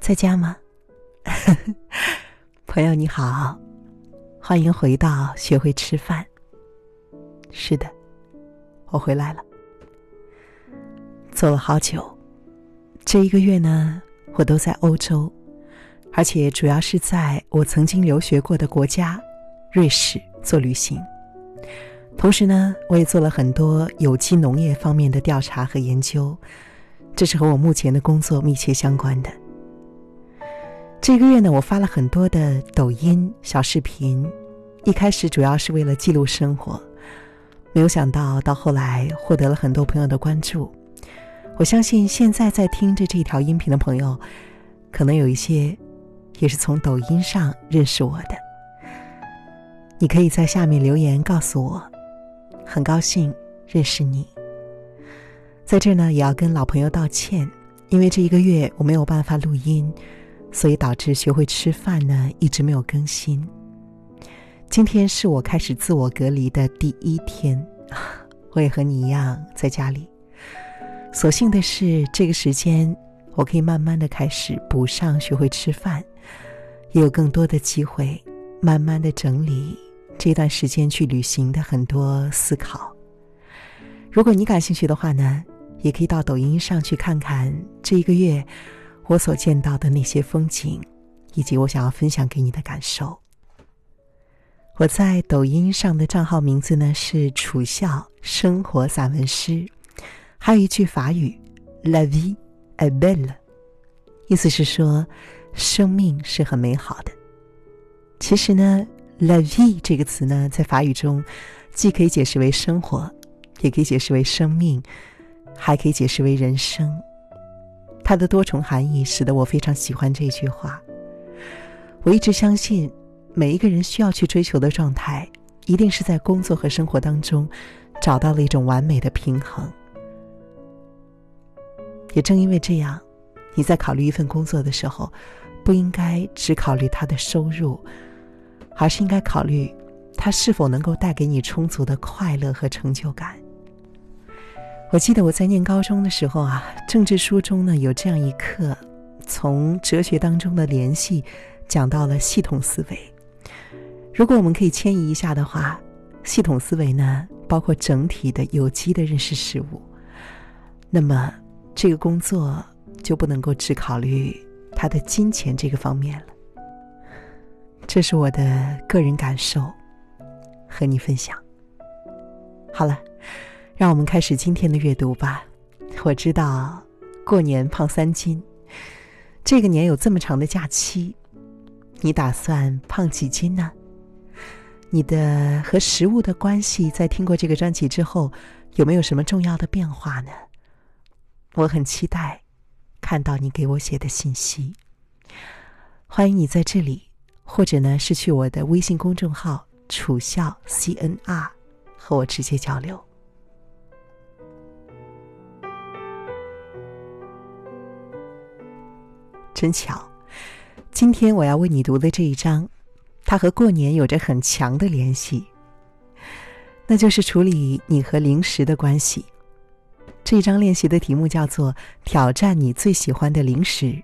在家吗？朋友你好，欢迎回到学会吃饭。是的，我回来了，走了好久。这一个月呢，我都在欧洲，而且主要是在我曾经留学过的国家瑞士做旅行。同时呢，我也做了很多有机农业方面的调查和研究，这是和我目前的工作密切相关的。这个月呢，我发了很多的抖音小视频，一开始主要是为了记录生活，没有想到到后来获得了很多朋友的关注。我相信现在在听着这条音频的朋友，可能有一些也是从抖音上认识我的。你可以在下面留言告诉我，很高兴认识你。在这呢，也要跟老朋友道歉，因为这一个月我没有办法录音。所以导致学会吃饭呢，一直没有更新。今天是我开始自我隔离的第一天，我也和你一样在家里。所幸的是，这个时间我可以慢慢的开始补上学会吃饭，也有更多的机会慢慢的整理这段时间去旅行的很多思考。如果你感兴趣的话呢，也可以到抖音上去看看这一个月。我所见到的那些风景，以及我想要分享给你的感受。我在抖音上的账号名字呢是“楚笑生活散文诗”，还有一句法语 “la vie est belle”，意思是说生命是很美好的。其实呢，“la vie” 这个词呢，在法语中既可以解释为生活，也可以解释为生命，还可以解释为人生。它的多重含义使得我非常喜欢这句话。我一直相信，每一个人需要去追求的状态，一定是在工作和生活当中找到了一种完美的平衡。也正因为这样，你在考虑一份工作的时候，不应该只考虑它的收入，而是应该考虑它是否能够带给你充足的快乐和成就感。我记得我在念高中的时候啊，政治书中呢有这样一课，从哲学当中的联系讲到了系统思维。如果我们可以迁移一下的话，系统思维呢包括整体的有机的认识事物，那么这个工作就不能够只考虑他的金钱这个方面了。这是我的个人感受，和你分享。好了。让我们开始今天的阅读吧。我知道，过年胖三斤，这个年有这么长的假期，你打算胖几斤呢？你的和食物的关系，在听过这个专辑之后，有没有什么重要的变化呢？我很期待看到你给我写的信息。欢迎你在这里，或者呢是去我的微信公众号“楚笑 CNR” 和我直接交流。真巧，今天我要为你读的这一章，它和过年有着很强的联系。那就是处理你和零食的关系。这一章练习的题目叫做“挑战你最喜欢的零食”。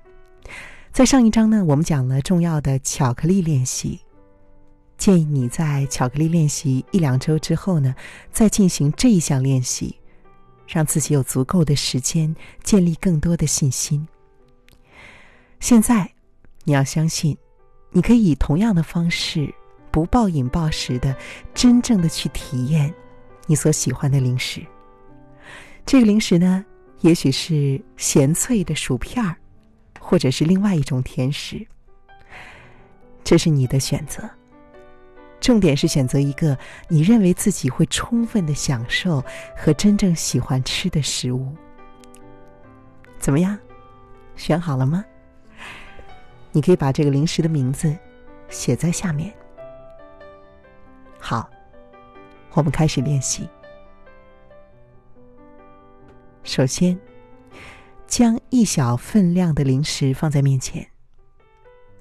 在上一章呢，我们讲了重要的巧克力练习，建议你在巧克力练习一两周之后呢，再进行这一项练习，让自己有足够的时间建立更多的信心。现在，你要相信，你可以以同样的方式，不暴饮暴食的，真正的去体验你所喜欢的零食。这个零食呢，也许是咸脆的薯片儿，或者是另外一种甜食。这是你的选择。重点是选择一个你认为自己会充分的享受和真正喜欢吃的食物。怎么样？选好了吗？你可以把这个零食的名字写在下面。好，我们开始练习。首先，将一小份量的零食放在面前。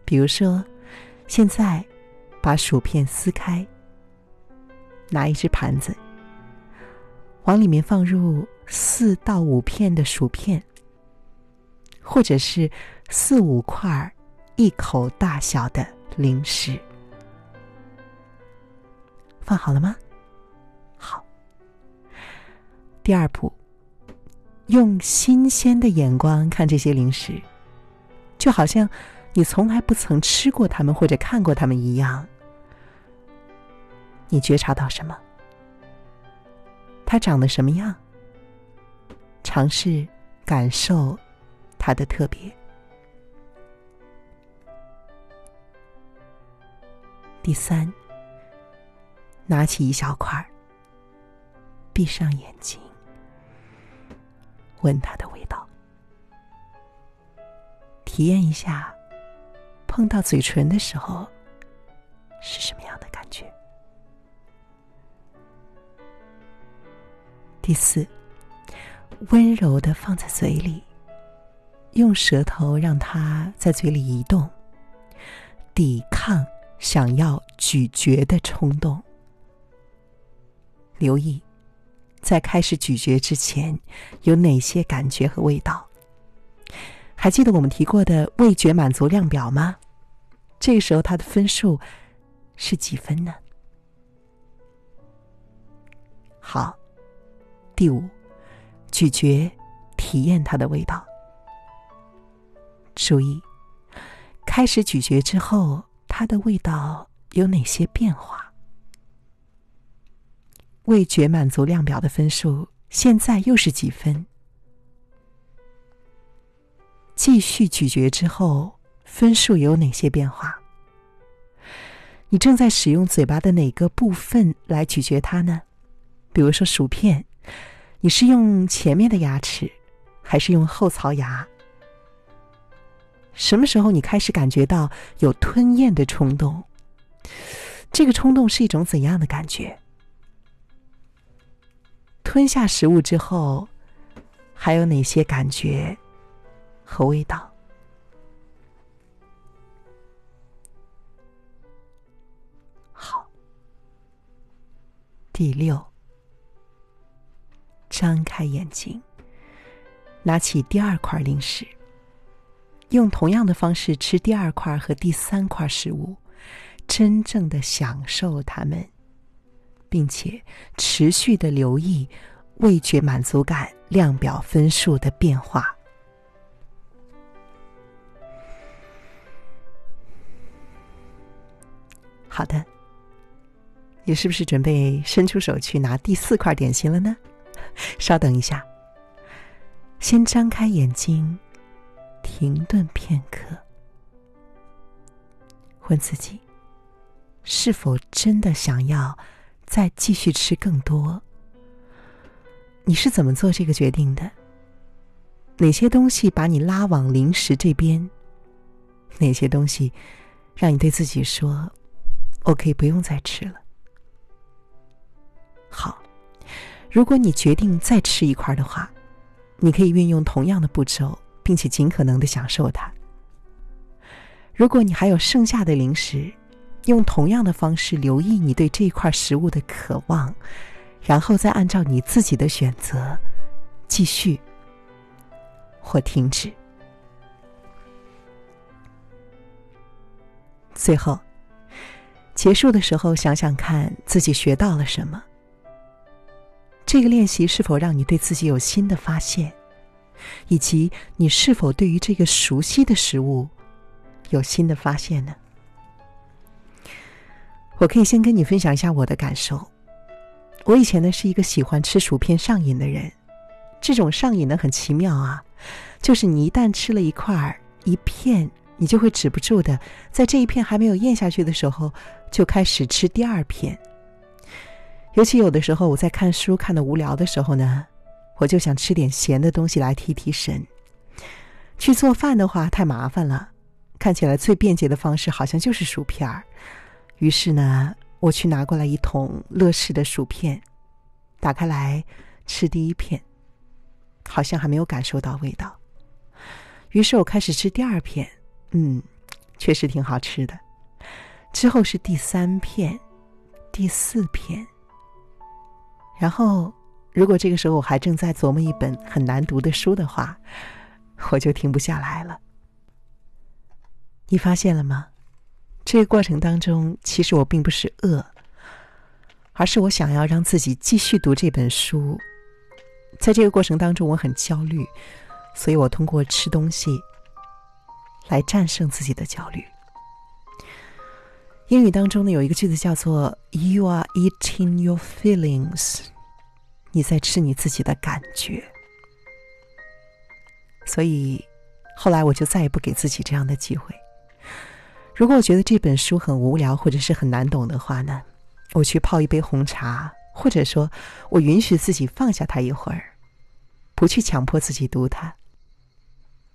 比如说，现在把薯片撕开，拿一只盘子，往里面放入四到五片的薯片，或者是四五块儿一口大小的零食。放好了吗？好。第二步，用新鲜的眼光看这些零食，就好像你从来不曾吃过它们或者看过它们一样。你觉察到什么？它长得什么样？尝试感受它的特别。第三，拿起一小块闭上眼睛，闻它的味道，体验一下碰到嘴唇的时候是什么样的感觉。第四。温柔的放在嘴里，用舌头让它在嘴里移动，抵抗想要咀嚼的冲动。留意，在开始咀嚼之前有哪些感觉和味道？还记得我们提过的味觉满足量表吗？这个时候它的分数是几分呢？好，第五。咀嚼，体验它的味道。注意，开始咀嚼之后，它的味道有哪些变化？味觉满足量表的分数现在又是几分？继续咀嚼之后，分数有哪些变化？你正在使用嘴巴的哪个部分来咀嚼它呢？比如说薯片。你是用前面的牙齿，还是用后槽牙？什么时候你开始感觉到有吞咽的冲动？这个冲动是一种怎样的感觉？吞下食物之后，还有哪些感觉和味道？好，第六。张开眼睛，拿起第二块零食，用同样的方式吃第二块和第三块食物，真正的享受它们，并且持续的留意味觉满足感量表分数的变化。好的，你是不是准备伸出手去拿第四块点心了呢？稍等一下，先张开眼睛，停顿片刻，问自己：是否真的想要再继续吃更多？你是怎么做这个决定的？哪些东西把你拉往零食这边？哪些东西让你对自己说：“我可以不用再吃了？”好。如果你决定再吃一块的话，你可以运用同样的步骤，并且尽可能的享受它。如果你还有剩下的零食，用同样的方式留意你对这一块食物的渴望，然后再按照你自己的选择继续或停止。最后，结束的时候想想看自己学到了什么。这个练习是否让你对自己有新的发现，以及你是否对于这个熟悉的食物有新的发现呢？我可以先跟你分享一下我的感受。我以前呢是一个喜欢吃薯片上瘾的人，这种上瘾呢很奇妙啊，就是你一旦吃了一块儿一片，你就会止不住的，在这一片还没有咽下去的时候，就开始吃第二片。尤其有的时候，我在看书看的无聊的时候呢，我就想吃点咸的东西来提提神。去做饭的话太麻烦了，看起来最便捷的方式好像就是薯片儿。于是呢，我去拿过来一桶乐事的薯片，打开来吃第一片，好像还没有感受到味道。于是我开始吃第二片，嗯，确实挺好吃的。之后是第三片，第四片。然后，如果这个时候我还正在琢磨一本很难读的书的话，我就停不下来了。你发现了吗？这个过程当中，其实我并不是饿，而是我想要让自己继续读这本书。在这个过程当中，我很焦虑，所以我通过吃东西来战胜自己的焦虑。英语当中呢，有一个句子叫做 “You are eating your feelings”，你在吃你自己的感觉。所以后来我就再也不给自己这样的机会。如果我觉得这本书很无聊或者是很难懂的话呢，我去泡一杯红茶。或者说，我允许自己放下它一会儿，不去强迫自己读它，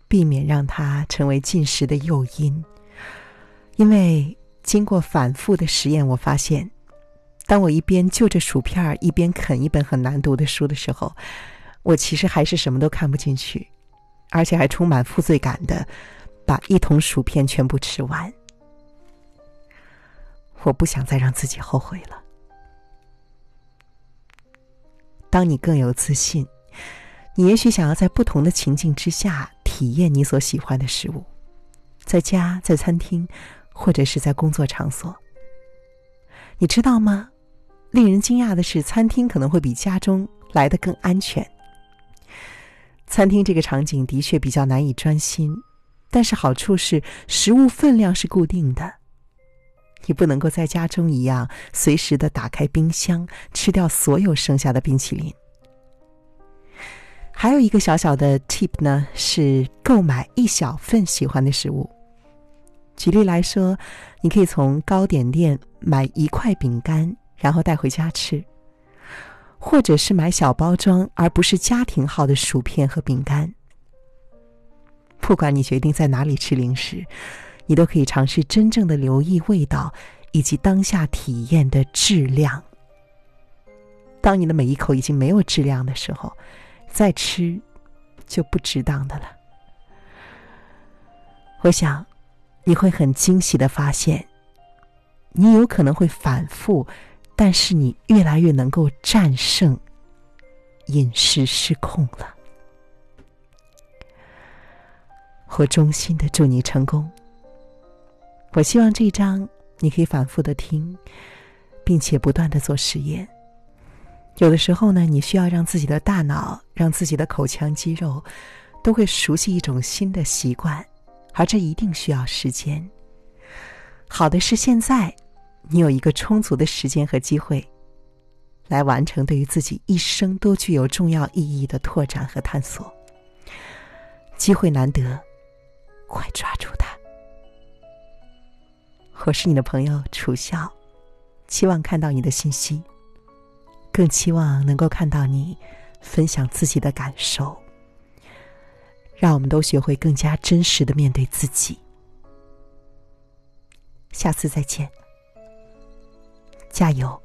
避免让它成为进食的诱因。因为经过反复的实验，我发现，当我一边就着薯片一边啃一本很难读的书的时候，我其实还是什么都看不进去，而且还充满负罪感的把一桶薯片全部吃完。我不想再让自己后悔了。当你更有自信，你也许想要在不同的情境之下体验你所喜欢的食物，在家、在餐厅，或者是在工作场所。你知道吗？令人惊讶的是，餐厅可能会比家中来的更安全。餐厅这个场景的确比较难以专心，但是好处是食物分量是固定的。你不能够在家中一样随时的打开冰箱吃掉所有剩下的冰淇淋。还有一个小小的 tip 呢，是购买一小份喜欢的食物。举例来说，你可以从糕点店买一块饼干，然后带回家吃，或者是买小包装而不是家庭号的薯片和饼干。不管你决定在哪里吃零食。你都可以尝试真正的留意味道，以及当下体验的质量。当你的每一口已经没有质量的时候，再吃就不值当的了。我想你会很惊喜的发现，你有可能会反复，但是你越来越能够战胜饮食失控了。我衷心的祝你成功。我希望这一章你可以反复的听，并且不断的做实验。有的时候呢，你需要让自己的大脑、让自己的口腔肌肉都会熟悉一种新的习惯，而这一定需要时间。好的是，现在你有一个充足的时间和机会，来完成对于自己一生都具有重要意义的拓展和探索。机会难得，快抓住它！我是你的朋友楚笑，期望看到你的信息，更期望能够看到你分享自己的感受。让我们都学会更加真实的面对自己。下次再见，加油！